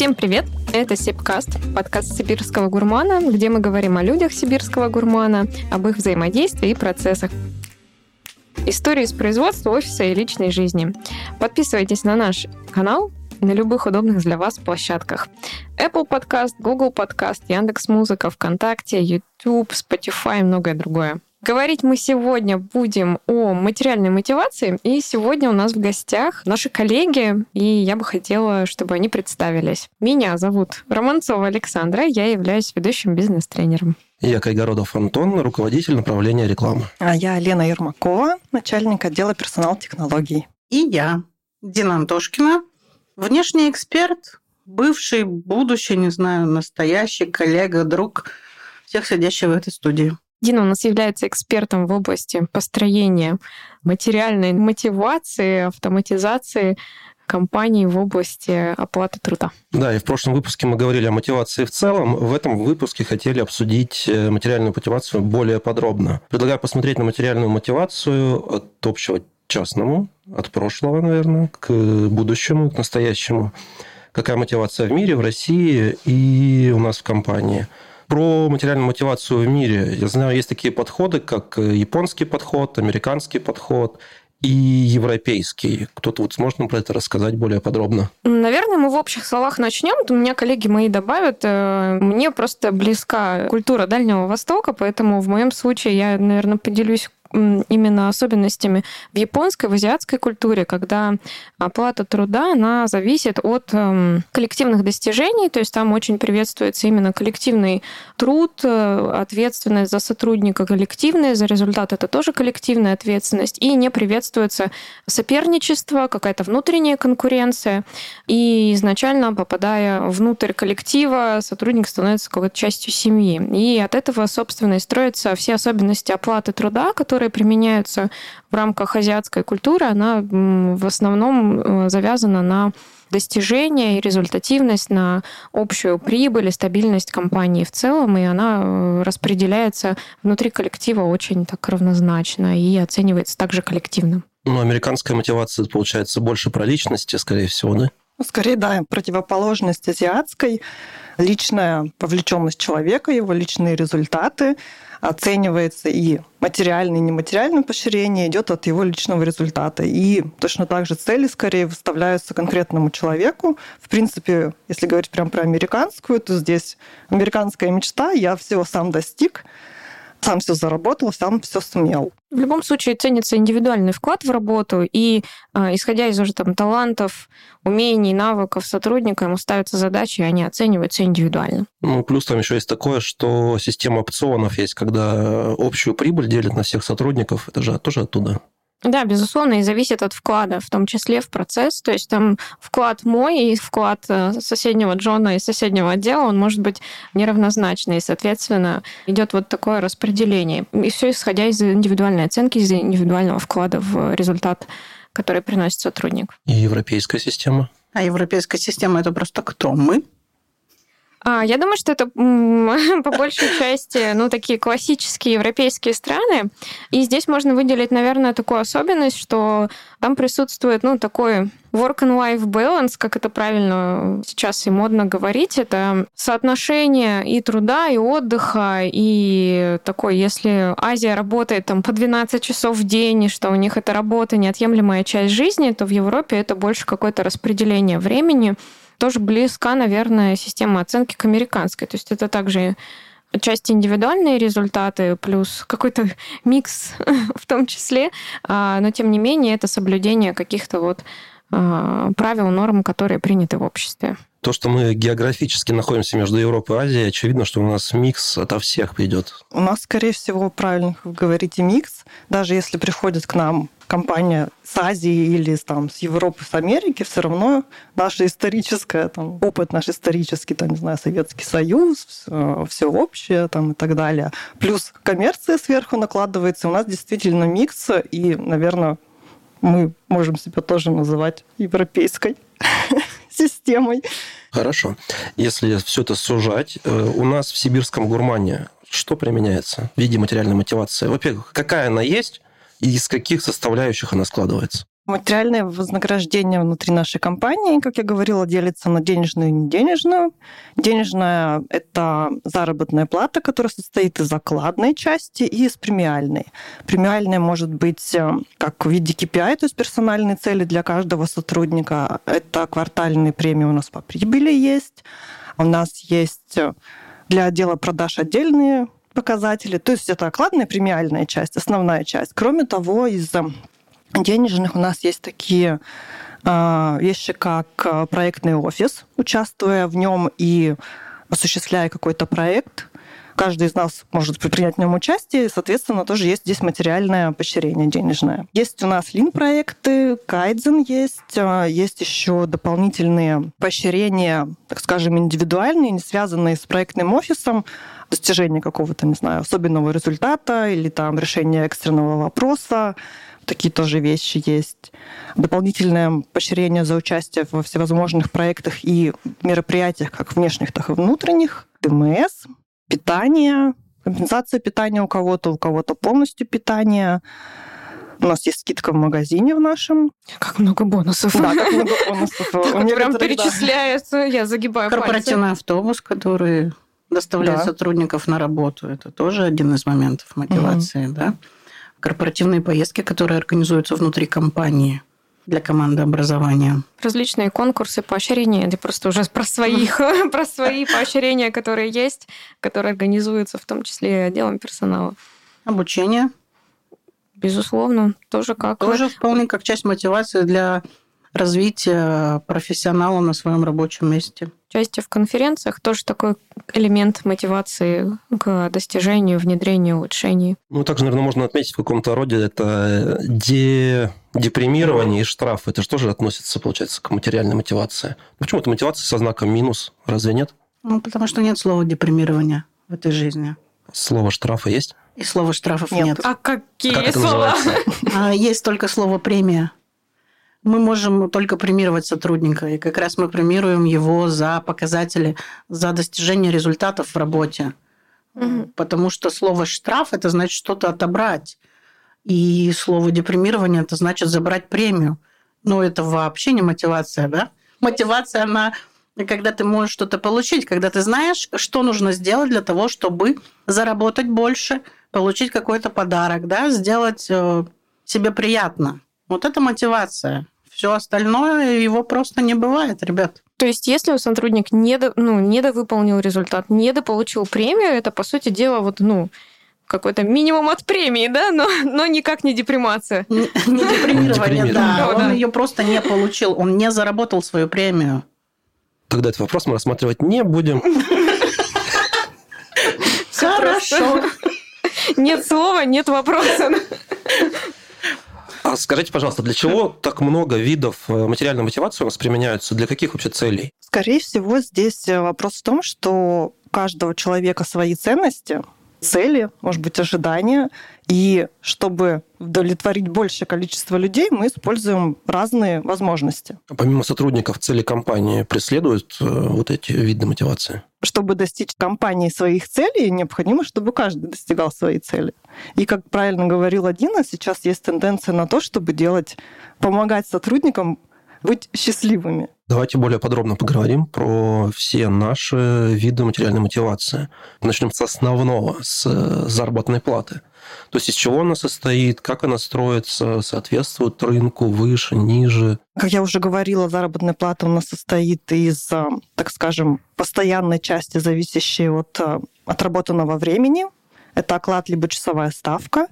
Всем привет! Это Сибкаст, подкаст сибирского гурмана, где мы говорим о людях сибирского гурмана, об их взаимодействии и процессах. Истории из производства, офиса и личной жизни. Подписывайтесь на наш канал на любых удобных для вас площадках. Apple Podcast, Google Podcast, Яндекс.Музыка, ВКонтакте, YouTube, Spotify и многое другое. Говорить мы сегодня будем о материальной мотивации, и сегодня у нас в гостях наши коллеги, и я бы хотела, чтобы они представились. Меня зовут Романцова Александра, я являюсь ведущим бизнес-тренером. Я Кайгородов Антон, руководитель направления рекламы. А я Лена Ермакова, начальник отдела персонал технологий. И я, Дина Антошкина, внешний эксперт, бывший, будущий, не знаю, настоящий коллега, друг всех сидящих в этой студии. Дина у нас является экспертом в области построения материальной мотивации, автоматизации компаний в области оплаты труда. Да, и в прошлом выпуске мы говорили о мотивации в целом. В этом выпуске хотели обсудить э, материальную мотивацию более подробно. Предлагаю посмотреть на материальную мотивацию от общего к частному, от прошлого, наверное, к будущему, к настоящему. Какая мотивация в мире, в России и у нас в компании – про материальную мотивацию в мире. Я знаю, есть такие подходы, как японский подход, американский подход и европейский. Кто-то вот сможет нам про это рассказать более подробно? Наверное, мы в общих словах начнем. У меня коллеги мои добавят. Э, мне просто близка культура Дальнего Востока, поэтому в моем случае я, наверное, поделюсь именно особенностями в японской, в азиатской культуре, когда оплата труда, она зависит от эм, коллективных достижений, то есть там очень приветствуется именно коллективный труд, э, ответственность за сотрудника коллективная, за результат это тоже коллективная ответственность, и не приветствуется соперничество, какая-то внутренняя конкуренция, и изначально, попадая внутрь коллектива, сотрудник становится какой-то частью семьи. И от этого, собственно, и строятся все особенности оплаты труда, которые которые применяются в рамках азиатской культуры, она в основном э, завязана на достижение и результативность, на общую прибыль и стабильность компании в целом, и она э, распределяется внутри коллектива очень так равнозначно и оценивается также коллективно. Ну, американская мотивация, получается, больше про личности, скорее всего, да? Ну, скорее, да, противоположность азиатской, личная вовлеченность человека, его личные результаты, оценивается и материальное и нематериальное поощрение идет от его личного результата. И точно так же цели скорее выставляются конкретному человеку. В принципе, если говорить прям про американскую, то здесь американская мечта, я всего сам достиг, сам все заработал, сам все сумел. В любом случае ценится индивидуальный вклад в работу, и э, исходя из уже там талантов, умений, навыков сотрудника, ему ставятся задачи, и они оцениваются индивидуально. Ну, плюс там еще есть такое, что система опционов есть, когда общую прибыль делят на всех сотрудников. Это же тоже оттуда. Да, безусловно, и зависит от вклада, в том числе в процесс. То есть там вклад мой и вклад э, соседнего Джона и соседнего отдела, он может быть неравнозначный. И, соответственно, идет вот такое распределение. И все исходя из индивидуальной оценки, из индивидуального вклада в результат, который приносит сотрудник. И европейская система? А европейская система это просто кто? Мы? А, я думаю, что это по большей части, ну, такие классические европейские страны. И здесь можно выделить, наверное, такую особенность, что там присутствует, ну, такой work and life balance, как это правильно сейчас и модно говорить, это соотношение и труда, и отдыха, и такой, если Азия работает там по 12 часов в день, и что у них эта работа неотъемлемая часть жизни, то в Европе это больше какое-то распределение времени, тоже близка, наверное, система оценки к американской. То есть это также часть индивидуальные результаты плюс какой-то микс в том числе, а, но тем не менее это соблюдение каких-то вот а, правил, норм, которые приняты в обществе. То, что мы географически находимся между Европой и Азией, очевидно, что у нас микс ото всех придет. У нас, скорее всего, правильно вы говорите, микс. Даже если приходит к нам компания с Азии или там, с Европы, с Америки, все равно наша историческая, там, опыт наш исторический, там, не знаю, Советский Союз, все, все общее там, и так далее. Плюс коммерция сверху накладывается. У нас действительно микс, и, наверное, мы можем себя тоже называть европейской системой. Хорошо. Если все это сужать, э, у нас в сибирском гурмане что применяется в виде материальной мотивации? Во-первых, какая она есть, и из каких составляющих она складывается? Материальное вознаграждение внутри нашей компании, как я говорила, делится на денежную и неденежную. Денежная – это заработная плата, которая состоит из закладной части и из премиальной. Премиальная может быть э, как в виде KPI, то есть персональные цели для каждого сотрудника. Это квартальные премии у нас по прибыли есть. У нас есть э, для отдела продаж отдельные показатели. То есть это окладная премиальная часть, основная часть. Кроме того, из денежных у нас есть такие а, вещи, как а, проектный офис, участвуя в нем и осуществляя какой-то проект, каждый из нас может принять в нем участие, и, соответственно, тоже есть здесь материальное поощрение денежное. Есть у нас лин-проекты, кайдзен есть, а, есть еще дополнительные поощрения, так скажем, индивидуальные, не связанные с проектным офисом, достижение какого-то, не знаю, особенного результата или там решение экстренного вопроса, такие тоже вещи есть. Дополнительное поощрение за участие во всевозможных проектах и мероприятиях, как внешних, так и внутренних. ДМС, питание, компенсация питания у кого-то, у кого-то полностью питание. У нас есть скидка в магазине в нашем. Как много бонусов. Да, как много бонусов. Прям перечисляется, я загибаю Корпоративный автобус, который доставляет сотрудников на работу. Это тоже один из моментов мотивации, да? Корпоративные поездки, которые организуются внутри компании для команды образования. Различные конкурсы, поощрения. Это просто уже про своих, про свои поощрения, которые есть, которые организуются в том числе отделом персонала. Обучение. Безусловно, тоже как... Тоже вполне как часть мотивации для развития профессионала на своем рабочем месте. Участие в конференциях тоже такой элемент мотивации к достижению, внедрению улучшений. Ну, также, наверное, можно отметить в каком-то роде это де... депримирование и штраф. Это же тоже относится, получается, к материальной мотивации. Почему это мотивация со знаком минус? Разве нет? Ну, потому что нет слова депримирования в этой жизни. Слово штрафа есть? И слова штрафов нет. нет. А какие как слова? А, есть только слово премия мы можем только премировать сотрудника, и как раз мы премируем его за показатели, за достижение результатов в работе. Угу. Потому что слово штраф это значит что-то отобрать. И слово депримирование это значит забрать премию. Но это вообще не мотивация, да? Мотивация, она когда ты можешь что-то получить, когда ты знаешь, что нужно сделать для того, чтобы заработать больше, получить какой-то подарок, да, сделать э, себе приятно. Вот это мотивация. Все остальное его просто не бывает, ребят. То есть, если сотрудник не, до, ну, недовыполнил результат, недополучил премию, это, по сути дела, вот, ну, какой-то минимум от премии, да, но, но никак не депримация. Не, не депримирование, да. Он ее просто не получил, он не заработал свою премию. Тогда этот вопрос мы рассматривать не будем. Хорошо. Нет слова, нет вопроса. А скажите, пожалуйста, для чего так много видов э, материальной мотивации у нас применяются? Для каких вообще целей? Скорее всего, здесь э, вопрос в том, что у каждого человека свои ценности, цели, может быть, ожидания. И чтобы удовлетворить большее количество людей, мы используем разные возможности. А помимо сотрудников, цели компании преследуют э, вот эти виды мотивации? Чтобы достичь компании своих целей, необходимо, чтобы каждый достигал своей цели. И, как правильно говорил Дина, сейчас есть тенденция на то, чтобы делать, помогать сотрудникам быть счастливыми. Давайте более подробно поговорим про все наши виды материальной мотивации. Начнем с основного, с э, заработной платы. То есть из чего она состоит, как она строится, соответствует рынку, выше, ниже. Как я уже говорила, заработная плата у нас состоит из, э, так скажем, постоянной части, зависящей от э, отработанного времени, это оклад либо часовая ставка,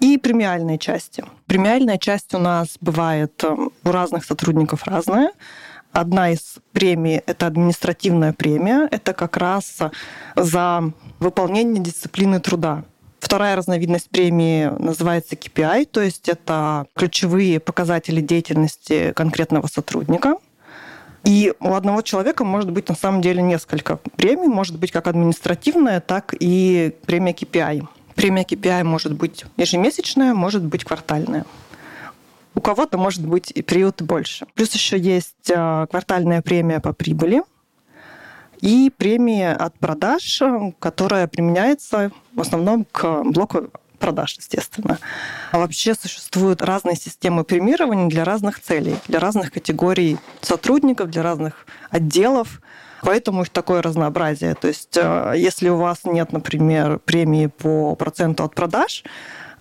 и премиальные части. Премиальная часть у нас бывает у разных сотрудников разная. Одна из премий – это административная премия. Это как раз за выполнение дисциплины труда. Вторая разновидность премии называется KPI, то есть это ключевые показатели деятельности конкретного сотрудника. И у одного человека может быть на самом деле несколько премий, может быть как административная, так и премия KPI. Премия KPI может быть ежемесячная, может быть квартальная. У кого-то может быть и период больше. Плюс еще есть а, квартальная премия по прибыли и премия от продаж, которая применяется в основном к блоку продаж, естественно. А вообще существуют разные системы премирования для разных целей, для разных категорий сотрудников, для разных отделов. Поэтому их такое разнообразие. То есть, э, если у вас нет, например, премии по проценту от продаж,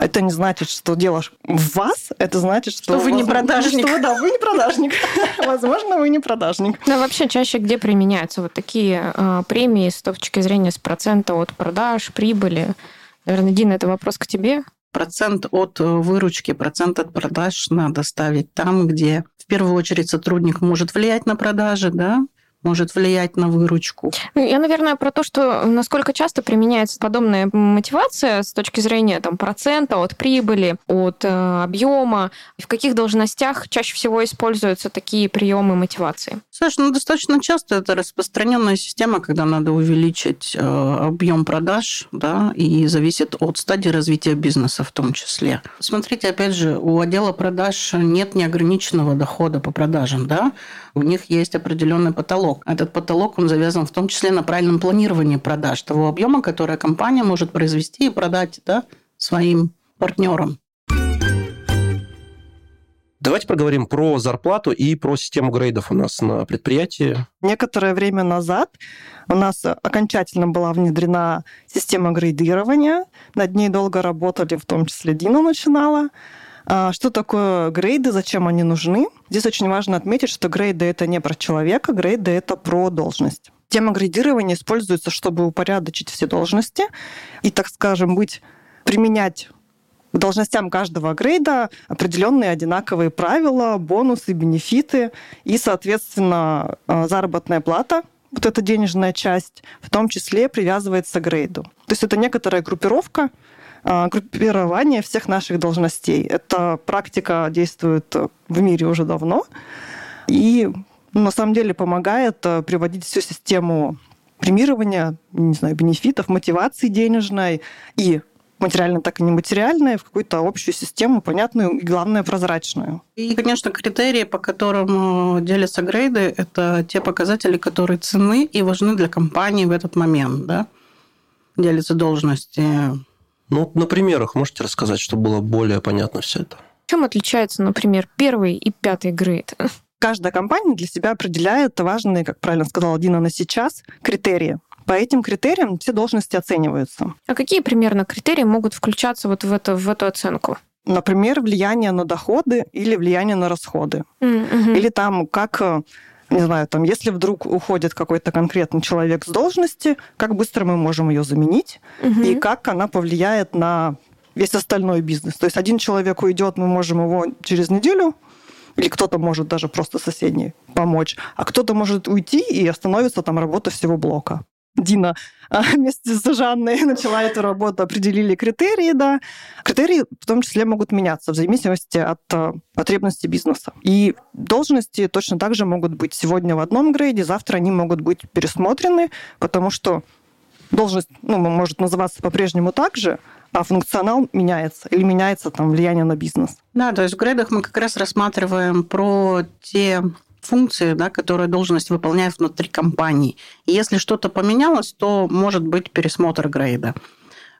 это не значит, что дело в вас, это значит, что, что вы не продажник. Что, да, вы не продажник. Возможно, вы не продажник. Да, вообще чаще где применяются вот такие э, премии с точки зрения с процента от продаж, прибыли? Наверное, Дина, это вопрос к тебе. Процент от э, выручки, процент от продаж надо ставить там, где в первую очередь сотрудник может влиять на продажи, да, может влиять на выручку. Ну, я, наверное, про то, что насколько часто применяется подобная мотивация с точки зрения там, процента от прибыли, от э, объема, в каких должностях чаще всего используются такие приемы мотивации? Саша, ну достаточно часто это распространенная система, когда надо увеличить э, объем продаж, да, и зависит от стадии развития бизнеса в том числе. Смотрите, опять же, у отдела продаж нет неограниченного дохода по продажам, да, у них есть определенный потолок. Этот потолок, он завязан в том числе на правильном планировании продаж, того объема, который компания может произвести и продать да, своим партнерам. Давайте поговорим про зарплату и про систему грейдов у нас на предприятии. Некоторое время назад у нас окончательно была внедрена система грейдирования. Над ней долго работали, в том числе Дина начинала. А, что такое грейды, зачем они нужны? Здесь очень важно отметить, что грейды это не про человека, грейды это про должность. Тема грейдирования используется, чтобы упорядочить все должности и, так скажем, быть применять к должностям каждого грейда определенные одинаковые правила, бонусы, бенефиты и, соответственно, а, заработная плата, вот эта денежная часть, в том числе привязывается к грейду. То есть это некоторая группировка, группирование всех наших должностей. Эта практика действует в мире уже давно и ну, на самом деле помогает э, приводить всю систему премирования, не знаю, бенефитов, мотивации денежной и материально, так и нематериальное, в какую-то общую систему, понятную и, главное, прозрачную. И, конечно, критерии, по которым э, делятся грейды, это те показатели, которые ценны и важны для компании в этот момент. Да? Делятся должности ну, на примерах можете рассказать, чтобы было более понятно все это? Чем отличается, например, первый и пятый грейд? Каждая компания для себя определяет важные, как правильно сказала Дина, на сейчас критерии. По этим критериям все должности оцениваются. А какие примерно критерии могут включаться вот в, это, в эту оценку? Например, влияние на доходы или влияние на расходы. Mm-hmm. Или там, как э, не знаю, там, если вдруг уходит какой-то конкретный человек с должности, как быстро мы можем ее заменить угу. и как она повлияет на весь остальной бизнес. То есть один человек уйдет, мы можем его через неделю или кто-то может даже просто соседний помочь, а кто-то может уйти и остановится там работа всего блока. Дина а, вместе с Жанной начала эту работу, определили критерии, да. Критерии в том числе могут меняться в зависимости от а, потребностей бизнеса. И должности точно так же могут быть сегодня в одном грейде, завтра они могут быть пересмотрены, потому что должность ну, может называться по-прежнему так же, а функционал меняется или меняется там влияние на бизнес. Да, то есть в грейдах мы как раз рассматриваем про те функции, да, которые должность выполняет внутри компании. И если что-то поменялось, то может быть пересмотр грейда.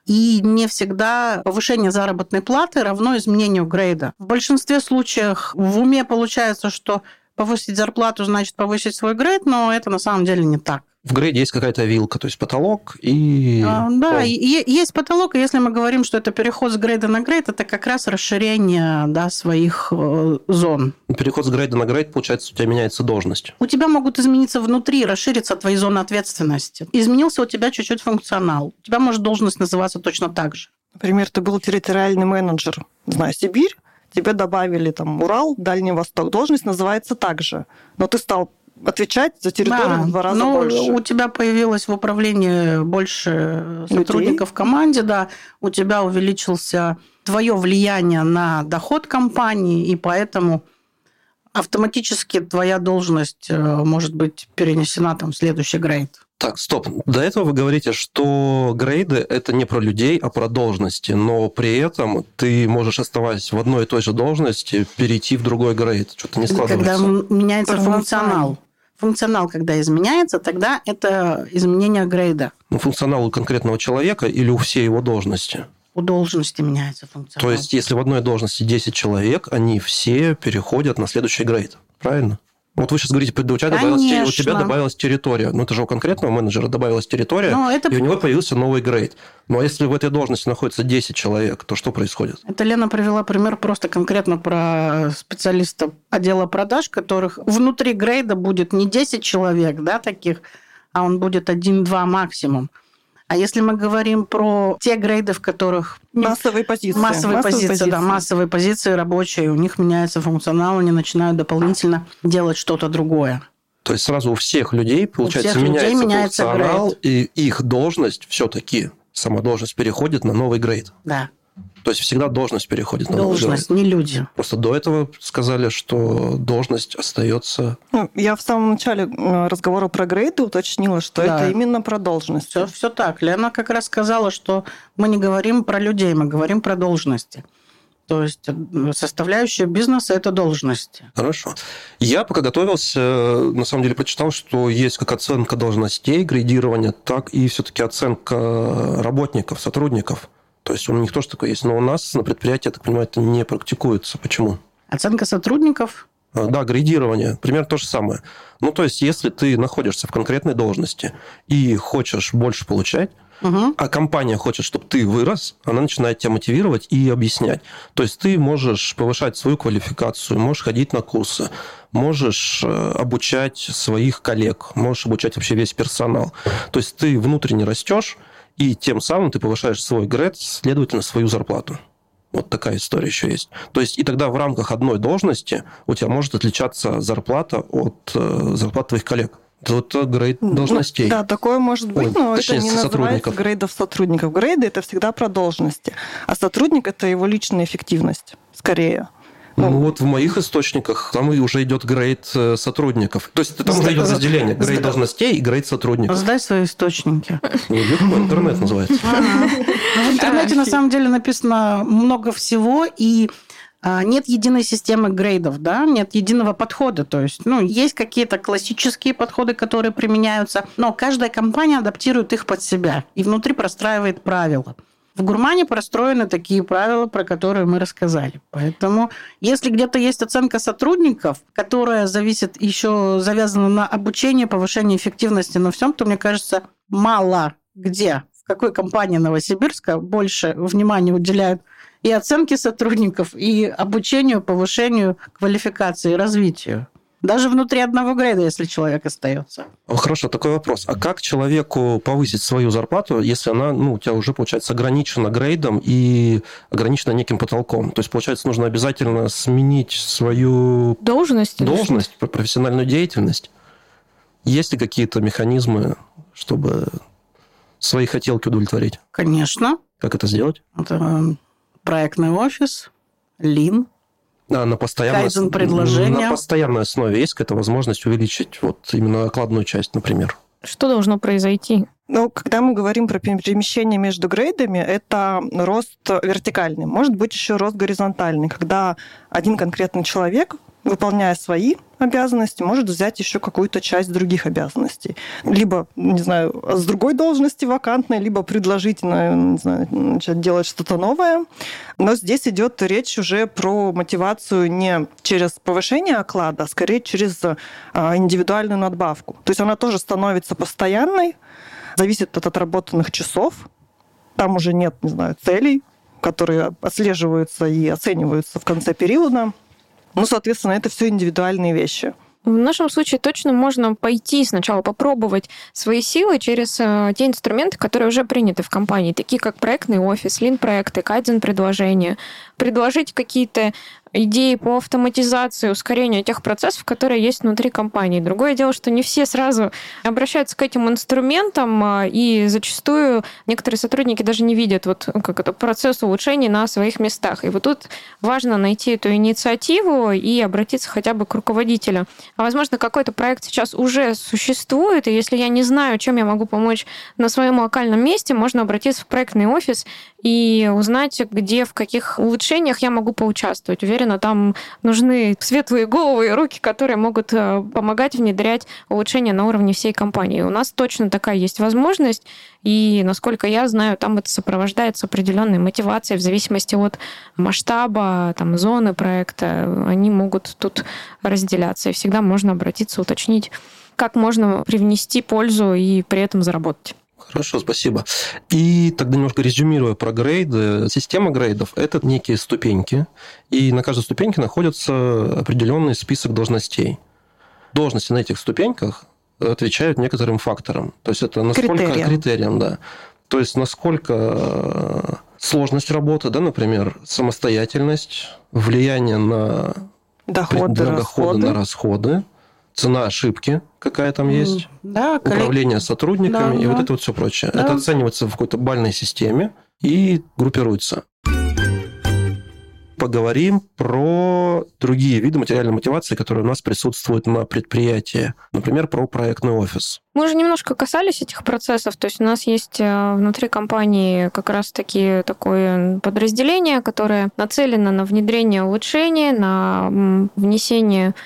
И не всегда повышение заработной платы равно изменению грейда. В большинстве случаев в уме получается, что повысить зарплату значит повысить свой грейд, но это на самом деле не так в грейде есть какая-то вилка, то есть потолок и... А, да, и, есть потолок, и если мы говорим, что это переход с грейда на грейд, это как раз расширение да, своих э, зон. Переход с грейда на грейд, получается, у тебя меняется должность. У тебя могут измениться внутри, расшириться твои зоны ответственности. Изменился у тебя чуть-чуть функционал. У тебя может должность называться точно так же. Например, ты был территориальный менеджер, не знаю, Сибирь, тебе добавили там Урал, Дальний Восток. Должность называется так же, но ты стал отвечать за территорию да, в два раза ну, больше. У тебя появилось в управлении больше сотрудников в команде, да, у тебя увеличился твое влияние на доход компании, и поэтому автоматически твоя должность э, может быть перенесена там в следующий грейд. Так, стоп. До этого вы говорите, что грейды – это не про людей, а про должности, но при этом ты можешь, оставаясь в одной и той же должности, перейти в другой грейд. Что-то не складывается. Когда меняется функционал функционал, когда изменяется, тогда это изменение грейда. Ну, функционал у конкретного человека или у всей его должности? У должности меняется функционал. То есть, если в одной должности 10 человек, они все переходят на следующий грейд, правильно? Вот вы сейчас говорите, у тебя, добавилась, у тебя добавилась территория. Ну, это же у конкретного менеджера добавилась территория, Но это... и у него появился новый грейд. Но если в этой должности находится 10 человек, то что происходит? Это Лена привела пример просто конкретно про специалиста отдела продаж, которых внутри грейда будет не 10 человек, да, таких, а он будет один-два максимум. А если мы говорим про те грейды, в которых... Массовые позиции. Массовые, массовые позиции, позиции, да, массовые позиции рабочие, у них меняется функционал, они начинают дополнительно делать что-то другое. То есть сразу у всех людей, получается, всех меняется людей меняется функционал, грейд. и их должность все-таки, сама должность переходит на новый грейд. Да. То есть всегда должность переходит на Должность, не люди. Просто до этого сказали, что должность остается. Ну, я в самом начале э, разговора про грейды уточнила, что да. это именно про должность. Все, все так. Лена как раз сказала, что мы не говорим про людей, мы говорим про должности. То есть э, составляющая бизнеса – это должности. Хорошо. Я пока готовился, э, на самом деле прочитал, что есть как оценка должностей, градирование, так и все-таки оценка работников, сотрудников. То есть у них тоже такое есть. Но у нас на предприятии, я так понимаю, это не практикуется. Почему? Оценка сотрудников? А, да, градирование. Примерно то же самое. Ну, то есть, если ты находишься в конкретной должности и хочешь больше получать, угу. а компания хочет, чтобы ты вырос, она начинает тебя мотивировать и объяснять. То есть, ты можешь повышать свою квалификацию, можешь ходить на курсы, можешь э, обучать своих коллег, можешь обучать вообще весь персонал. То есть, ты внутренне растешь, и тем самым ты повышаешь свой грейд, следовательно, свою зарплату. Вот такая история еще есть. То есть, и тогда в рамках одной должности у тебя может отличаться зарплата от э, зарплат твоих коллег. Это грейд должностей. Да, такое может быть, Ой, но это не называется грейдов сотрудников. Грейды – это всегда про должности. А сотрудник – это его личная эффективность, скорее. Ну, ну вот в моих источниках там и уже идет грейд э, сотрудников. То есть там уже идет разделение. Грейд должностей и грейд сотрудников. Сдай свои источники. Ну, интернет называется. Ну, в интернете на самом деле написано много всего, и а, нет единой системы грейдов, да, нет единого подхода. То есть, ну, есть какие-то классические подходы, которые применяются, но каждая компания адаптирует их под себя и внутри простраивает правила. В гурмане простроены такие правила, про которые мы рассказали. Поэтому, если где-то есть оценка сотрудников, которая зависит еще завязана на обучении, повышении эффективности на всем, то, мне кажется, мало где, в какой компании Новосибирска больше внимания уделяют и оценке сотрудников, и обучению, повышению квалификации, развитию. Даже внутри одного грейда, если человек остается. Хорошо, такой вопрос. А как человеку повысить свою зарплату, если она, ну, у тебя уже, получается, ограничена грейдом и ограничена неким потолком? То есть, получается, нужно обязательно сменить свою должность, должность профессиональную деятельность? Есть ли какие-то механизмы, чтобы свои хотелки удовлетворить? Конечно. Как это сделать? Это проектный офис, Лин, а на постоянной, предложения. на постоянной основе есть какая-то возможность увеличить вот именно окладную часть, например? Что должно произойти? Ну, когда мы говорим про перемещение между грейдами, это рост вертикальный. Может быть еще рост горизонтальный, когда один конкретный человек выполняя свои обязанности, может взять еще какую-то часть других обязанностей. Либо, не знаю, с другой должности вакантной, либо предложить, не знаю, начать делать что-то новое. Но здесь идет речь уже про мотивацию не через повышение оклада, а скорее через а, индивидуальную надбавку. То есть она тоже становится постоянной, зависит от отработанных часов. Там уже нет, не знаю, целей, которые отслеживаются и оцениваются в конце периода. Ну, соответственно, это все индивидуальные вещи. В нашем случае точно можно пойти сначала попробовать свои силы через э, те инструменты, которые уже приняты в компании, такие как проектный офис, лин-проекты, кайдзен-предложения, предложить какие-то идеи по автоматизации, ускорению тех процессов, которые есть внутри компании. Другое дело, что не все сразу обращаются к этим инструментам, а, и зачастую некоторые сотрудники даже не видят вот как это процесс улучшений на своих местах. И вот тут важно найти эту инициативу и обратиться хотя бы к руководителю. А возможно, какой-то проект сейчас уже существует, и если я не знаю, чем я могу помочь на своем локальном месте, можно обратиться в проектный офис и узнать, где, в каких улучшениях я могу поучаствовать. Уверена, там нужны светлые головы и руки, которые могут э, помогать внедрять улучшения на уровне всей компании. У нас точно такая есть возможность, и, насколько я знаю, там это сопровождается определенной мотивацией в зависимости от масштаба, там, зоны проекта. Они могут тут разделяться, и всегда можно обратиться, уточнить, как можно привнести пользу и при этом заработать. Хорошо, спасибо. И тогда немножко резюмируя про грейды. Система грейдов – это некие ступеньки, и на каждой ступеньке находится определенный список должностей. Должности на этих ступеньках отвечают некоторым факторам. То есть это насколько критериям, критериям да. То есть насколько э, сложность работы, да, например, самостоятельность, влияние на доходы, на, доходы, на расходы, цена ошибки, какая там есть, да, управление сотрудниками да, и да. вот это вот все прочее. Да. Это оценивается в какой-то бальной системе и группируется поговорим про другие виды материальной мотивации, которые у нас присутствуют на предприятии. Например, про проектный офис. Мы уже немножко касались этих процессов. То есть у нас есть э, внутри компании как раз-таки такое подразделение, которое нацелено на внедрение улучшений, на внесение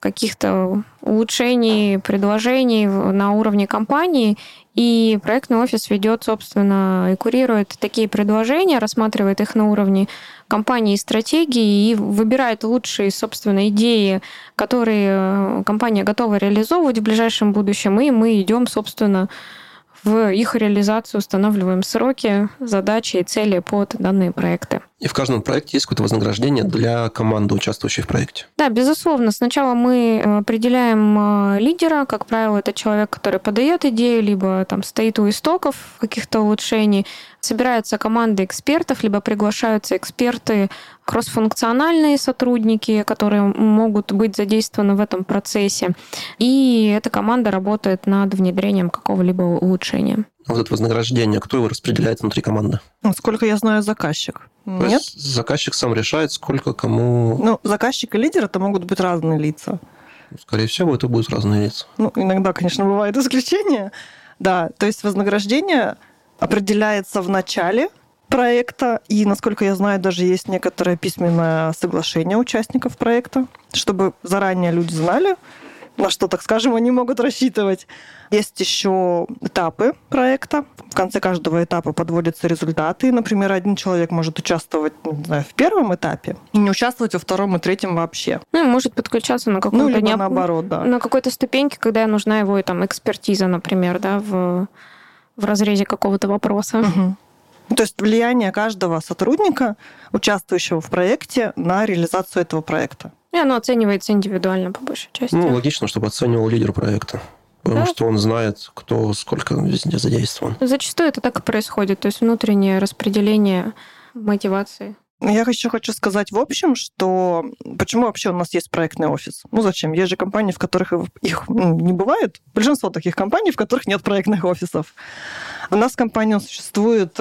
каких-то улучшений, предложений на уровне компании. И проектный офис ведет, собственно, и курирует такие предложения, рассматривает их на уровне компании и стратегии и выбирает лучшие, собственно, идеи, которые э, компания готова реализовывать в ближайшем будущем, и мы идем, собственно, в их реализацию устанавливаем сроки, задачи и цели под данные проекты. И в каждом проекте есть какое-то вознаграждение для команды, участвующей в проекте? Да, безусловно. Сначала мы э, определяем э, лидера, как правило, это человек, который подает идею, либо там стоит у истоков каких-то улучшений. Собирается команда экспертов, либо приглашаются эксперты, кроссфункциональные сотрудники, которые могут быть задействованы в этом процессе. И эта команда работает над внедрением какого-либо улучшения. А вот это вознаграждение, кто его распределяет внутри команды? Сколько я знаю, заказчик. То Нет? заказчик сам решает, сколько кому... Ну, заказчик и лидер это могут быть разные лица. Скорее всего, это будут разные лица. Ну, иногда, конечно, бывают исключения. Да, то есть вознаграждение определяется в начале проекта, и, насколько я знаю, даже есть некоторое письменное соглашение участников проекта, чтобы заранее люди знали, на что, так скажем, они могут рассчитывать. Есть еще этапы проекта. В конце каждого этапа подводятся результаты. Например, один человек может участвовать не знаю, в первом этапе и не участвовать во втором и третьем вообще. Ну, может подключаться на каком-то... Ну, либо неоп... наоборот, да. На какой-то ступеньке, когда нужна его там экспертиза, например, да, в, в разрезе какого-то вопроса. Угу. То есть влияние каждого сотрудника, участвующего в проекте, на реализацию этого проекта. И оно оценивается индивидуально, по большей части. Ну, логично, чтобы оценивал лидер проекта. Потому да. что он знает, кто сколько везде задействован. Зачастую это так и происходит. То есть внутреннее распределение мотивации. Я еще хочу сказать в общем, что почему вообще у нас есть проектный офис? Ну зачем? Есть же компании, в которых их не бывает. Большинство таких компаний, в которых нет проектных офисов. У нас компания существует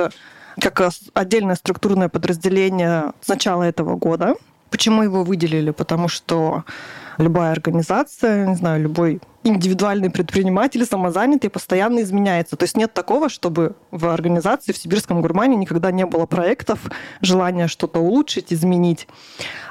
как отдельное структурное подразделение с начала этого года. Почему его выделили? Потому что любая организация, не знаю, любой индивидуальный предприниматель, самозанятый, постоянно изменяется. То есть нет такого, чтобы в организации, в сибирском гурмане никогда не было проектов, желания что-то улучшить, изменить.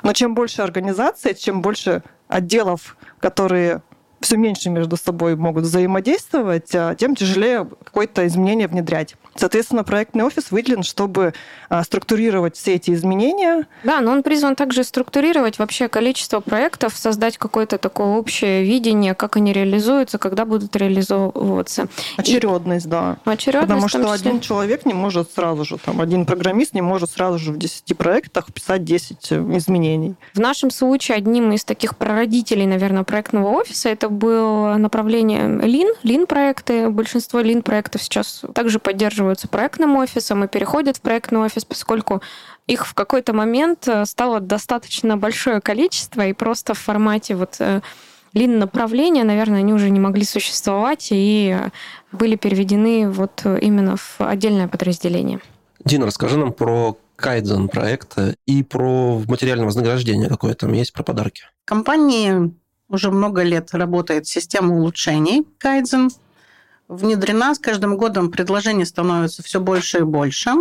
Но чем больше организация, чем больше отделов, которые все меньше между собой могут взаимодействовать, а тем тяжелее какое-то изменение внедрять. Соответственно, проектный офис выделен, чтобы а, структурировать все эти изменения. Да, но он призван также структурировать вообще количество проектов, создать какое-то такое общее видение, как они реализуются, когда будут реализовываться. Очередность, И... да. Очередность, Потому что один человек не может сразу же, там, один программист не может сразу же в 10 проектах писать 10 э, изменений. В нашем случае одним из таких прародителей, наверное, проектного офиса это было направление Lean, Lean проекты. Большинство Lean проектов сейчас также поддерживаются проектным офисом и переходят в проектный офис, поскольку их в какой-то момент э, стало достаточно большое количество, и просто в формате вот э, Lean направления, наверное, они уже не могли существовать и были переведены вот именно в отдельное подразделение. Дина, расскажи нам про кайдзен проекта и про материальное вознаграждение какое там есть, про подарки. Компании уже много лет работает система улучшений Кайдзен. Внедрена с каждым годом предложений становится все больше и больше.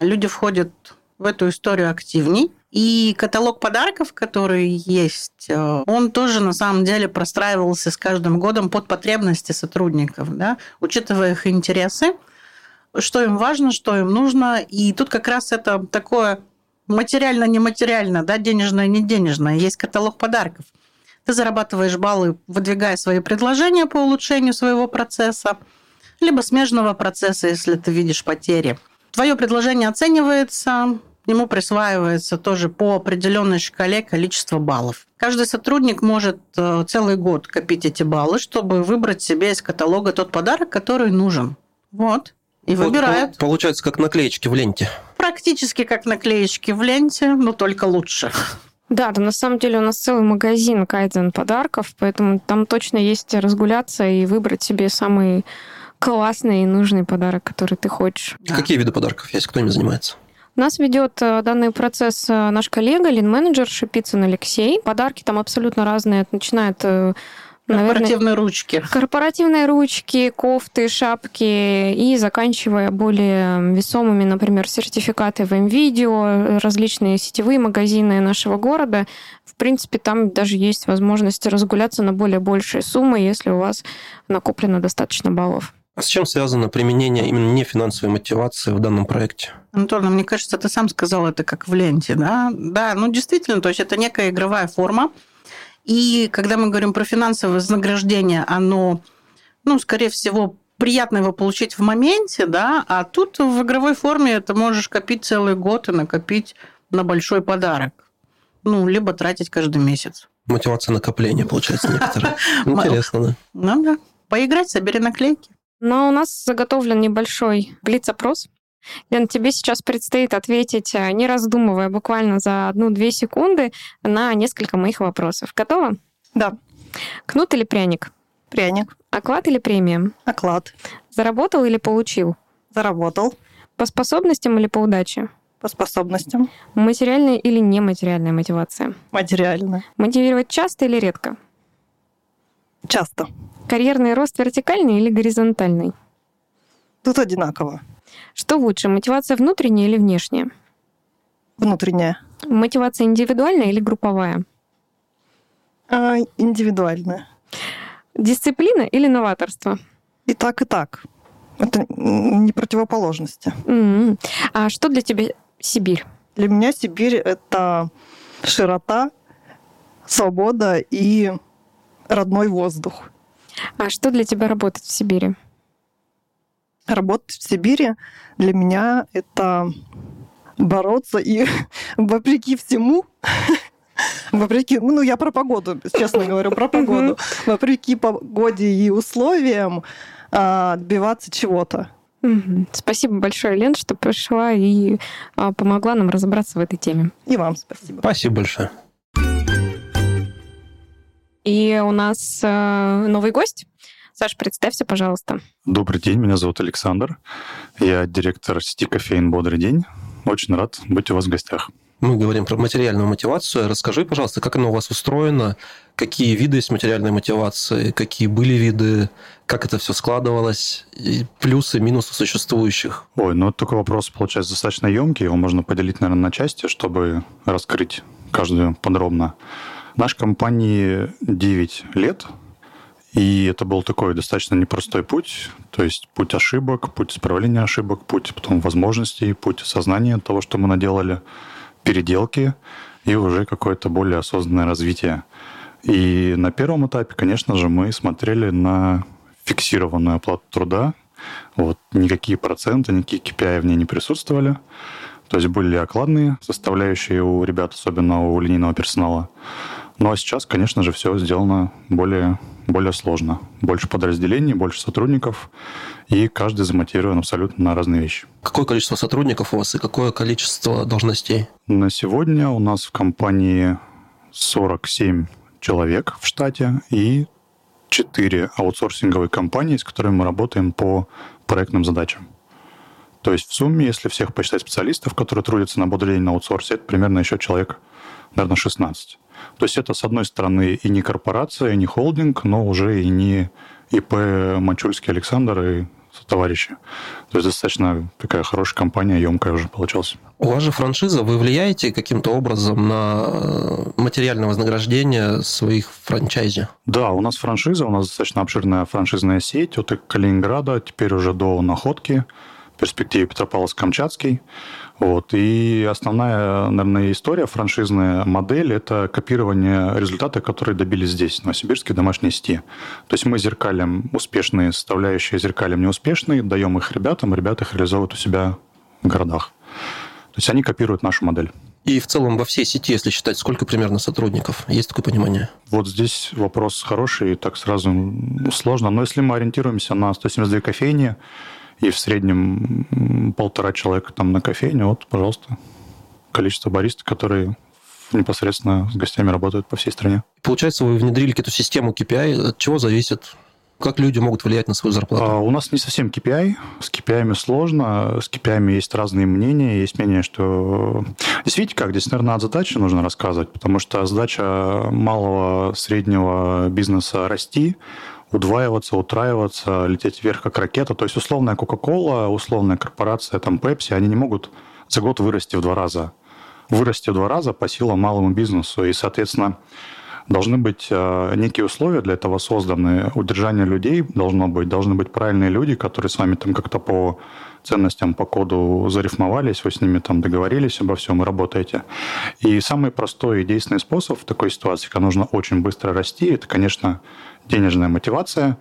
люди входят в эту историю активней. И каталог подарков, который есть, э, он тоже на самом деле простраивался с каждым годом под потребности сотрудников, да, учитывая их интересы, что им важно, что им нужно. И тут как раз это такое материально-нематериально, да, денежное-не денежное. Есть каталог подарков. Ты зарабатываешь баллы, выдвигая свои предложения по улучшению своего процесса, либо смежного процесса, если ты видишь потери. Твое предложение оценивается, ему присваивается тоже по определенной шкале количество баллов. Каждый сотрудник может э, целый год копить эти баллы, чтобы выбрать себе из каталога тот подарок, который нужен. Вот. И вот, выбирает. Получается, как наклеечки в ленте. Практически как наклеечки в ленте, но только лучше. Да, да, на самом деле у нас целый магазин кайдзен подарков, поэтому там точно есть разгуляться и выбрать себе самый классный и нужный подарок, который ты хочешь. Да. Какие виды подарков есть? Кто ими занимается? Нас ведет э, данный процесс э, наш коллега, лин-менеджер Шипицын Алексей. Подарки там абсолютно разные, начинает э, Наверное, корпоративные ручки. Корпоративные ручки, кофты, шапки и заканчивая более весомыми, например, сертификаты в МВидео, различные сетевые магазины нашего города. В принципе, там даже есть возможность разгуляться на более большие суммы, если у вас накоплено достаточно баллов. А с чем связано применение именно нефинансовой мотивации в данном проекте? Ну, мне кажется, ты сам сказал это как в ленте, да? Да, ну действительно, то есть это некая игровая форма. И когда мы говорим про финансовое вознаграждение, оно, ну, скорее всего, приятно его получить в моменте, да, а тут в игровой форме ты можешь копить целый год и накопить на большой подарок. Ну, либо тратить каждый месяц. Мотивация накопления, получается, некоторая. Интересно, да. Ну да. Поиграть, собери наклейки. Но у нас заготовлен небольшой блиц-опрос. Лен, тебе сейчас предстоит ответить, э, не раздумывая, буквально за одну-две секунды на несколько моих вопросов. Готова? Да. Кнут или пряник? Пряник. Оклад или премия? Оклад. Заработал или получил? Заработал. По способностям или по удаче? По способностям. Материальная или нематериальная мотивация? Материальная. Мотивировать часто или редко? Часто. Карьерный рост вертикальный или горизонтальный? Тут одинаково. Что лучше, мотивация внутренняя или внешняя? Внутренняя. Мотивация индивидуальная или групповая? А, индивидуальная. Дисциплина или новаторство? И так, и так. Это не противоположности. Mm-hmm. А что для тебя Сибирь? Для меня Сибирь — это широта, свобода и родной воздух. А что для тебя работать в Сибири? Работать в Сибири для меня это бороться и вопреки всему Вопреки, ну, я про погоду, честно говорю, про погоду. Вопреки погоде и условиям а, отбиваться чего-то. Спасибо большое, Лен, что пришла и а, помогла нам разобраться в этой теме. И вам спасибо. Спасибо большое. И у нас э, новый гость. Саш, представься, пожалуйста. Добрый день, меня зовут Александр. Я директор сети кофеин «Бодрый день». Очень рад быть у вас в гостях. Мы говорим про материальную мотивацию. Расскажи, пожалуйста, как она у вас устроена, какие виды есть материальной мотивации, какие были виды, как это все складывалось, и плюсы, минусы существующих. Ой, ну такой вопрос получается достаточно емкий, его можно поделить, наверное, на части, чтобы раскрыть каждую подробно. Нашей компании 9 лет, и это был такой достаточно непростой путь, то есть путь ошибок, путь исправления ошибок, путь потом возможностей, путь осознания того, что мы наделали, переделки и уже какое-то более осознанное развитие. И на первом этапе, конечно же, мы смотрели на фиксированную оплату труда. Вот, никакие проценты, никакие KPI в ней не присутствовали. То есть были окладные составляющие у ребят, особенно у линейного персонала. Ну а сейчас, конечно же, все сделано более, более сложно. Больше подразделений, больше сотрудников, и каждый замотивирован абсолютно на разные вещи. Какое количество сотрудников у вас и какое количество должностей? На сегодня у нас в компании 47 человек в штате и 4 аутсорсинговые компании, с которыми мы работаем по проектным задачам. То есть в сумме, если всех посчитать специалистов, которые трудятся на бодрый на аутсорсе, это примерно еще человек, наверное, 16. То есть это, с одной стороны, и не корпорация, и не холдинг, но уже и не ИП Мачульский Александр и товарищи. То есть достаточно такая хорошая компания, емкая уже получилась. У вас же франшиза, вы влияете каким-то образом на э, материальное вознаграждение своих франчайзи? Да, у нас франшиза, у нас достаточно обширная франшизная сеть от Калининграда, теперь уже до Находки, в перспективе Петропавловск-Камчатский. Вот. И основная, наверное, история, франшизная модель – это копирование результата, которые добились здесь, в Новосибирске, домашней сети. То есть мы зеркалим успешные составляющие, зеркалим неуспешные, даем их ребятам, ребята их реализовывают у себя в городах. То есть они копируют нашу модель. И в целом во всей сети, если считать, сколько примерно сотрудников? Есть такое понимание? Вот здесь вопрос хороший, и так сразу сложно. Но если мы ориентируемся на 172 кофейни, и в среднем полтора человека там на кофейне, вот, пожалуйста, количество баристов, которые непосредственно с гостями работают по всей стране. Получается, вы внедрили эту систему KPI. От чего зависит как люди могут влиять на свою зарплату? А, у нас не совсем KPI. С KPI сложно. С KPI есть разные мнения. Есть мнение, что... Здесь видите как? Здесь, наверное, от задачи нужно рассказывать, потому что задача малого, среднего бизнеса расти, удваиваться, утраиваться, лететь вверх как ракета. То есть условная Coca-Cola, условная корпорация, там Pepsi, они не могут за год вырасти в два раза. Вырасти в два раза по силам малому бизнесу. И, соответственно, должны быть э, некие условия для этого созданы. Удержание людей должно быть. Должны быть правильные люди, которые с вами там как-то по ценностям, по коду зарифмовались, вы с ними там договорились обо всем и работаете. И самый простой и действенный способ в такой ситуации, когда нужно очень быстро расти, это, конечно, денежная мотивация.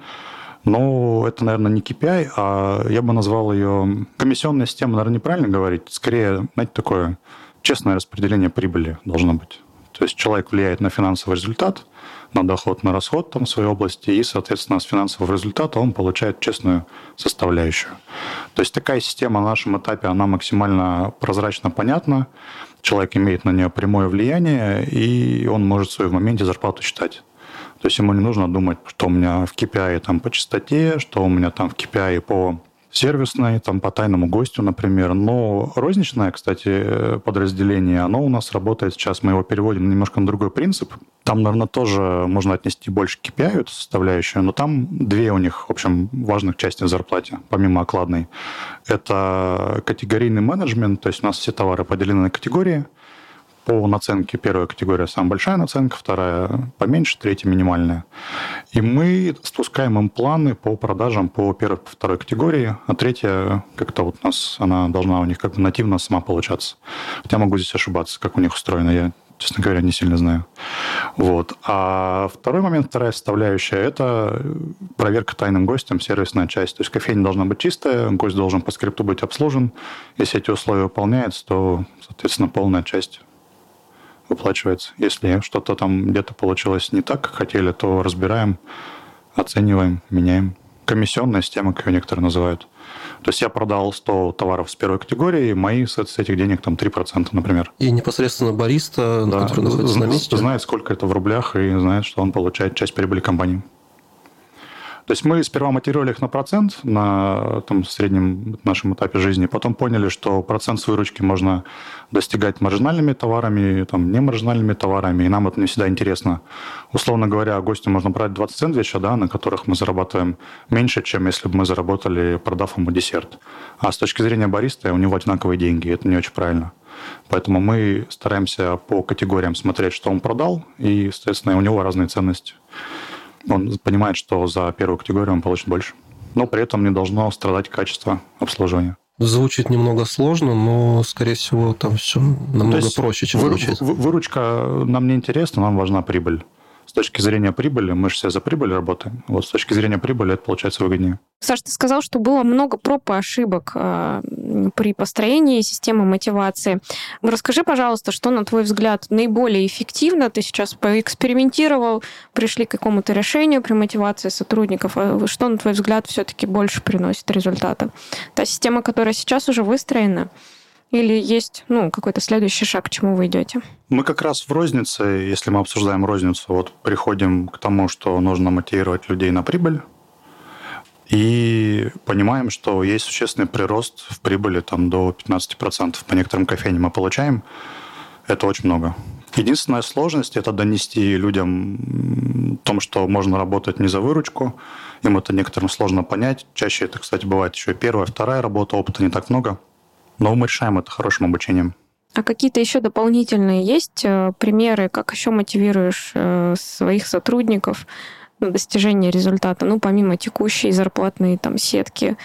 Но это, наверное, не KPI, а я бы назвал ее комиссионная система, наверное, неправильно говорить. Скорее, знаете, такое честное распределение прибыли должно быть. То есть человек влияет на финансовый результат, на доход, на расход там в своей области, и, соответственно, с финансового результата он получает честную составляющую. То есть такая система на нашем этапе, она максимально прозрачно понятна, человек имеет на нее прямое влияние, и он может в своем моменте зарплату считать. То есть ему не нужно думать, что у меня в KPI там по частоте, что у меня там в KPI по сервисной, там по тайному гостю, например. Но розничное, кстати, подразделение, оно у нас работает сейчас, мы его переводим немножко на другой принцип. Там, наверное, тоже можно отнести больше KPI, эту составляющую, но там две у них, в общем, важных части в зарплате, помимо окладной. Это категорийный менеджмент, то есть у нас все товары поделены на категории – по наценке первая категория самая большая наценка, вторая поменьше, третья минимальная. И мы спускаем им планы по продажам по первой, по второй категории, а третья как-то вот у нас, она должна у них как бы нативно сама получаться. Хотя могу здесь ошибаться, как у них устроено, я честно говоря, не сильно знаю. Вот. А второй момент, вторая составляющая, это проверка тайным гостем, сервисная часть. То есть кофейня должна быть чистая, гость должен по скрипту быть обслужен. Если эти условия выполняются, то, соответственно, полная часть выплачивается. Если что-то там где-то получилось не так, как хотели, то разбираем, оцениваем, меняем. Комиссионная система, как ее некоторые называют. То есть я продал 100 товаров с первой категории, мои с этих денег там 3%, например. И непосредственно бариста, да, который находится на месте? Знает, сколько это в рублях, и знает, что он получает часть прибыли компании. То есть мы сперва мотивировали их на процент на там, среднем нашем этапе жизни, потом поняли, что процент с выручки можно достигать маржинальными товарами, там, не маржинальными товарами, и нам это не всегда интересно. Условно говоря, гостю можно брать 20 сэндвича, да, на которых мы зарабатываем меньше, чем если бы мы заработали, продав ему десерт. А с точки зрения бариста у него одинаковые деньги, это не очень правильно. Поэтому мы стараемся по категориям смотреть, что он продал, и, соответственно, у него разные ценности он понимает, что за первую категорию он получит больше. Но при этом не должно страдать качество обслуживания. Звучит немного сложно, но, скорее всего, там все намного проще, чем вы, звучит. Выручка нам не интересна, нам важна прибыль с точки зрения прибыли, мы же все за прибыль работаем. Вот с точки зрения прибыли это получается выгоднее. Саш, ты сказал, что было много проб и ошибок э, при построении системы мотивации. Расскажи, пожалуйста, что, на твой взгляд, наиболее эффективно? Ты сейчас поэкспериментировал, пришли к какому-то решению при мотивации сотрудников. А что, на твой взгляд, все-таки больше приносит результата? Та система, которая сейчас уже выстроена, или есть ну, какой-то следующий шаг, к чему вы идете? Мы как раз в рознице, если мы обсуждаем розницу, вот приходим к тому, что нужно мотивировать людей на прибыль, и понимаем, что есть существенный прирост в прибыли там, до 15% по некоторым кофейням мы получаем. Это очень много. Единственная сложность – это донести людям том, что можно работать не за выручку. Им это некоторым сложно понять. Чаще это, кстати, бывает еще и первая, вторая работа, опыта не так много. Но мы решаем это хорошим обучением. А какие-то еще дополнительные есть э, примеры, как еще мотивируешь э, своих сотрудников на достижение результата, ну, помимо текущей зарплатной там сетки,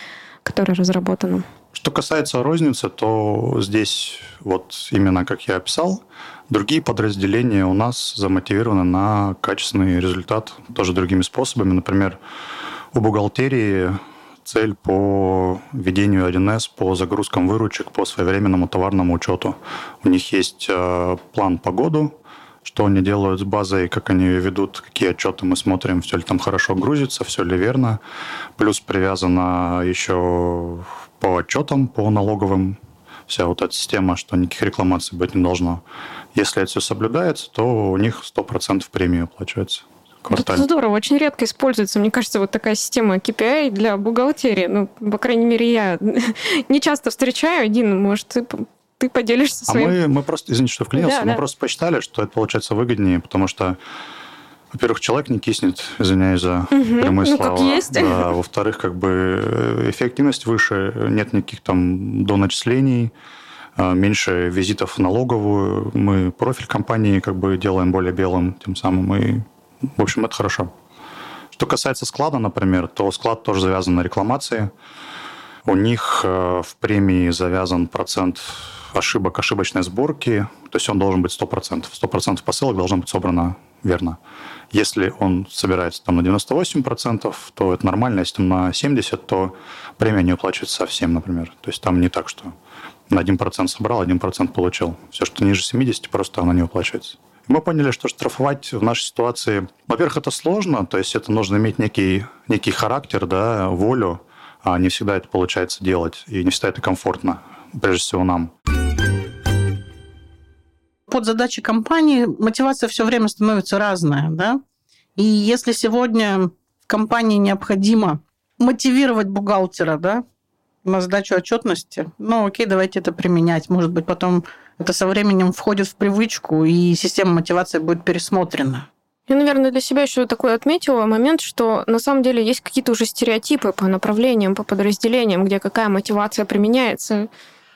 которая разработана? Что касается розницы, то здесь вот именно как я описал, другие подразделения у нас замотивированы на качественный результат тоже другими способами. Например, у бухгалтерии цель по ведению 1С, по загрузкам выручек, по своевременному товарному учету. У них есть э, план по году, что они делают с базой, как они ее ведут, какие отчеты мы смотрим, все ли там хорошо грузится, все ли верно. Плюс привязано еще по отчетам, по налоговым, вся вот эта система, что никаких рекламаций быть не должно. Если это все соблюдается, то у них 100% премии оплачивается квартале. Это здорово, очень редко используется. Мне кажется, вот такая система KPI для бухгалтерии. Ну, по крайней мере, я не часто встречаю. Один, может, ты, ты поделишься своим... А мы, мы просто, извините, что вклинился, да, мы да. просто посчитали, что это получается выгоднее, потому что во-первых, человек не киснет, извиняюсь за угу, прямые ну, слова. Как есть. Да, во-вторых, как бы э, эффективность выше, нет никаких там доначислений, а, меньше визитов в налоговую. Мы профиль компании как бы делаем более белым, тем самым и в общем, это хорошо. Что касается склада, например, то склад тоже завязан на рекламации. У них э, в премии завязан процент ошибок, ошибочной сборки. То есть он должен быть 100%. 100% посылок должно быть собрано верно. Если он собирается там на 98%, то это нормально. Если там на 70%, то премия не уплачивается совсем, например. То есть там не так, что на 1% собрал, 1% получил. Все, что ниже 70%, просто оно не уплачивается. Мы поняли, что штрафовать в нашей ситуации, во-первых, это сложно, то есть это нужно иметь некий, некий характер, да, волю, а не всегда это получается делать, и не всегда это комфортно, прежде всего нам. Под задачи компании мотивация все время становится разная, да, и если сегодня в компании необходимо мотивировать бухгалтера, да, на сдачу отчетности, ну окей, давайте это применять. Может быть, потом это со временем входит в привычку, и система мотивации будет пересмотрена. Я, наверное, для себя еще такой отметила момент, что на самом деле есть какие-то уже стереотипы по направлениям, по подразделениям, где какая мотивация применяется.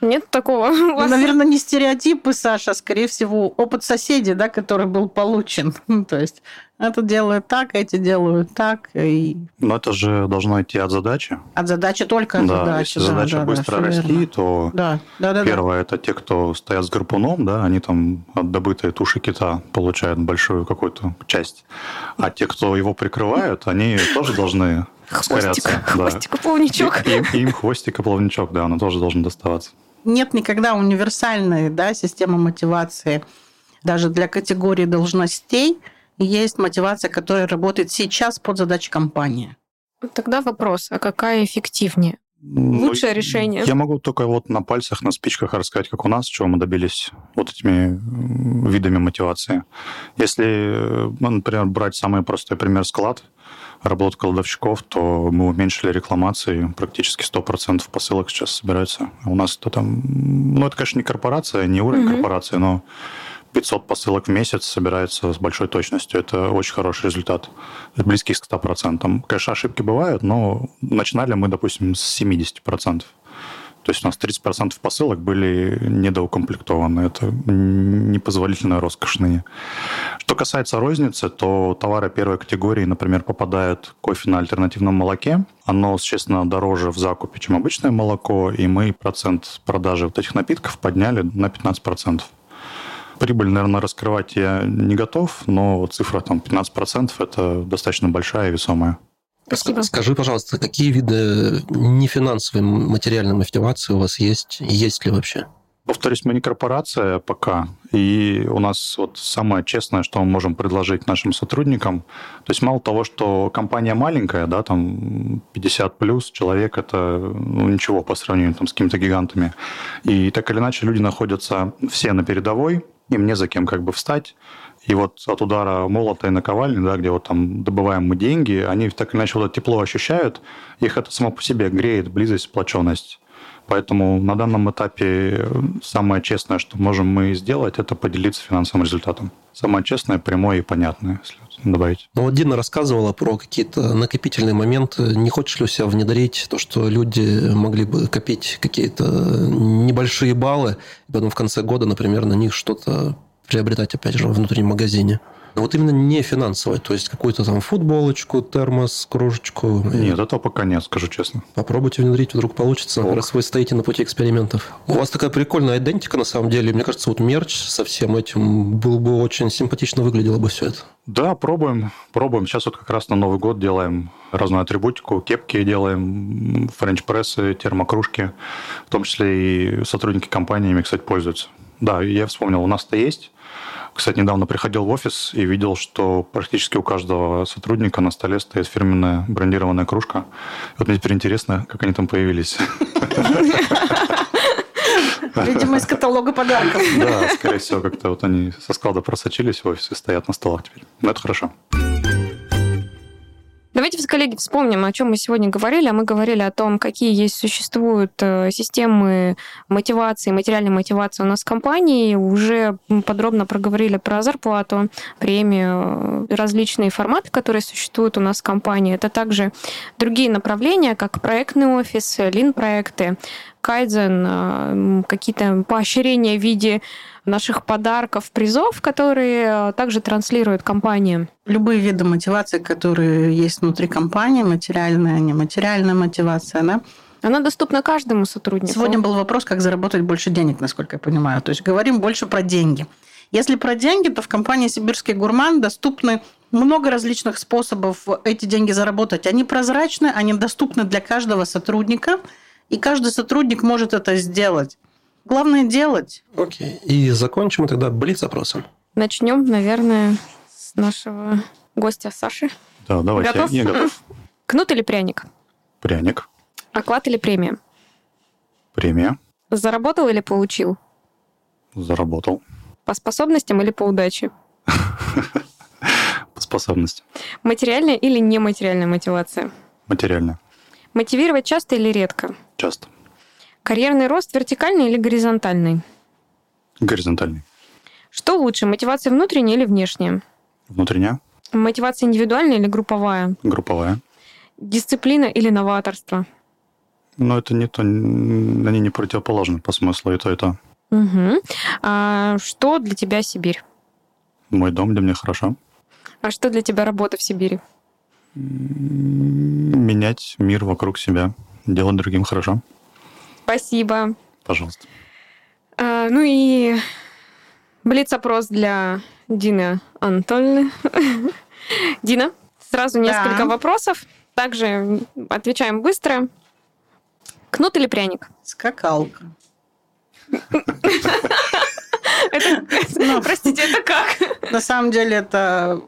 Нет такого? Ну, наверное, не стереотипы, Саша, а скорее всего опыт соседей, да, который был получен. Ну, то есть это делают так, эти делают так. И... Но это же должно идти от задачи. От задачи только от да, задачи. Если да, задача да, быстро да, расти, верно. то да, да, да, первое да. это те, кто стоят с гарпуном, да, они там от добытой туши кита получают большую какую-то часть. А те, кто его прикрывают, они тоже должны Хвостик, хвостик, плавничок. Им, им хвостик и плавничок, да, он тоже должен доставаться нет никогда универсальной да, системы мотивации. Даже для категории должностей есть мотивация, которая работает сейчас под задачи компании. Тогда вопрос, а какая эффективнее? Ну, Лучшее решение. Я могу только вот на пальцах, на спичках рассказать, как у нас, чего мы добились вот этими видами мотивации. Если, например, брать самый простой пример склад, работ кладовщиков, то мы уменьшили рекламации, практически 100% посылок сейчас собирается. У нас это там, ну это, конечно, не корпорация, не уровень mm-hmm. корпорации, но 500 посылок в месяц собирается с большой точностью. Это очень хороший результат. Близкий к 100%. Конечно, ошибки бывают, но начинали мы, допустим, с 70%. То есть у нас 30% посылок были недоукомплектованы. Это непозволительная роскошь ныне. Что касается розницы, то товары первой категории, например, попадают кофе на альтернативном молоке. Оно, естественно, дороже в закупе, чем обычное молоко, и мы процент продажи вот этих напитков подняли на 15%. Прибыль, наверное, раскрывать я не готов, но цифра там 15% – это достаточно большая и весомая. Спасибо. Скажи, пожалуйста, какие виды нефинансовой материальной мотивации у вас есть? Есть ли вообще? Повторюсь, мы не корпорация пока, и у нас вот самое честное, что мы можем предложить нашим сотрудникам, то есть мало того, что компания маленькая, да, там 50 плюс человек, это ну, ничего по сравнению там, с какими-то гигантами, и так или иначе люди находятся все на передовой, им не за кем как бы встать, и вот от удара молота и наковальни, да, где вот там добываем мы деньги, они так или иначе вот это тепло ощущают, их это само по себе греет, близость, сплоченность. Поэтому на данном этапе самое честное, что можем мы сделать, это поделиться финансовым результатом. Самое честное, прямое и понятное, если добавить. Ну, вот Дина рассказывала про какие-то накопительные моменты. Не хочешь ли у себя внедрить то, что люди могли бы копить какие-то небольшие баллы, и потом в конце года, например, на них что-то приобретать, опять же, в внутреннем магазине? Вот именно не финансовое, то есть какую-то там футболочку, термос, кружечку. Нет, этого пока нет, скажу честно. Попробуйте внедрить, вдруг получится, Ок. раз вы стоите на пути экспериментов. У вас такая прикольная идентика, на самом деле. Мне кажется, вот мерч со всем этим был бы очень симпатично выглядело бы все это. Да, пробуем, пробуем. Сейчас вот как раз на Новый год делаем разную атрибутику, кепки делаем, френч-прессы, термокружки. В том числе и сотрудники компании ими, кстати, пользуются. Да, я вспомнил, у нас-то есть. Кстати, недавно приходил в офис и видел, что практически у каждого сотрудника на столе стоит фирменная брендированная кружка. Вот мне теперь интересно, как они там появились. Видимо, из каталога подарков. Да, скорее всего, как-то вот они со склада просочились в офис и стоят на столах теперь. Но это хорошо. Давайте, коллеги, вспомним, о чем мы сегодня говорили. А мы говорили о том, какие есть существуют э, системы мотивации, материальной мотивации у нас в компании. Уже подробно проговорили про зарплату, премию, различные форматы, которые существуют у нас в компании. Это также другие направления, как проектный офис, лин-проекты, кайдзен, э, какие-то поощрения в виде наших подарков, призов, которые э, также транслирует компания. Любые виды мотивации, которые есть внутри компании, материальная, нематериальная мотивация, да, Она доступна каждому сотруднику. Сегодня был вопрос, как заработать больше денег, насколько я понимаю. То есть говорим больше про деньги. Если про деньги, то в компании «Сибирский гурман» доступны много различных способов эти деньги заработать. Они прозрачны, они доступны для каждого сотрудника, и каждый сотрудник может это сделать. Главное делать. Окей. И закончим мы тогда блиц-опросом. Начнем, наверное, с нашего гостя Саши. Да, давайте. Готов? Я готов. Кнут или пряник? Пряник, Оклад или премия? премия, Заработал или получил? заработал. По способностям или по удаче? По способности. Материальная или нематериальная мотивация? Материально. Мотивировать часто или редко? Часто. Карьерный рост вертикальный или горизонтальный? Горизонтальный. Что лучше, мотивация внутренняя или внешняя? Внутренняя, Мотивация индивидуальная или групповая? групповая. Дисциплина или новаторство? Но это не то, они не противоположны по смыслу и то, и то. Угу. А что для тебя Сибирь? Мой дом, где мне хорошо. А что для тебя работа в Сибири? Менять мир вокруг себя, делать другим хорошо. Спасибо. Пожалуйста. А, ну и блиц-опрос для Дины Анатольевны. Дина, сразу несколько Да. вопросов. Также отвечаем быстро. Кнут или пряник? Скакалка. Ну. Простите, это как? На самом деле это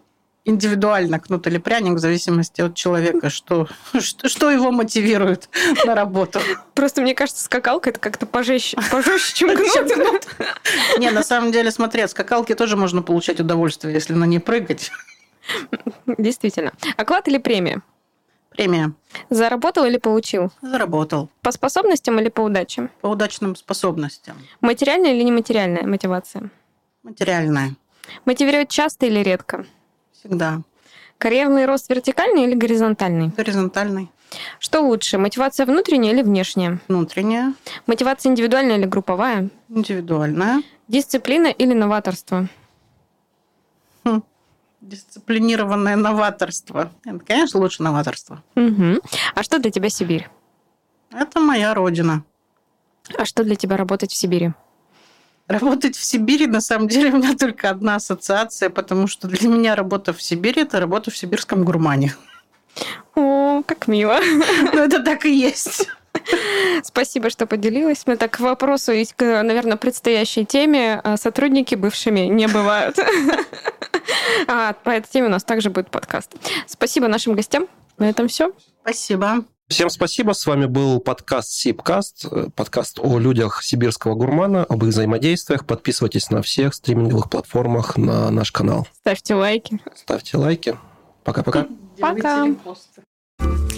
индивидуально кнут или пряник в зависимости от человека, что, что, что его мотивирует на работу. Просто мне кажется, скакалка это как-то пожестче, пожестче, чем кнут. Не, на самом деле, смотри, от скакалки тоже можно получать удовольствие, если на ней прыгать. Действительно. Оклад или премия? Премия. Заработал или получил? Заработал. По способностям или по удаче? По удачным способностям. Материальная или нематериальная мотивация? Материальная. Мотивировать часто или редко? Всегда. Карьерный рост вертикальный или горизонтальный? Горизонтальный. Что лучше, мотивация внутренняя или внешняя? Внутренняя. Мотивация индивидуальная или групповая? Индивидуальная. Дисциплина или новаторство? Дисциплинированное новаторство. Это, конечно, лучше новаторство. Мгм. А что для тебя Сибирь? Это моя родина. А что для тебя работать в Сибири? Работать в Сибири, на самом деле, у меня только одна ассоциация, потому что для меня работа в Сибири – это работа в сибирском гурмане. О, как мило. Ну, это так и есть. Спасибо, что поделилась. Мы так к вопросу и, наверное, предстоящей теме а, сотрудники бывшими не бывают. А по этой теме у нас также будет подкаст. Спасибо нашим гостям. На этом все. Спасибо. Всем спасибо. С вами был подкаст Сибкаст, э, подкаст о людях сибирского гурмана, об их взаимодействиях. Подписывайтесь на всех стриминговых платформах на наш канал. Ставьте лайки. Ставьте лайки. Пока-пока. Пока. Делайте репосты.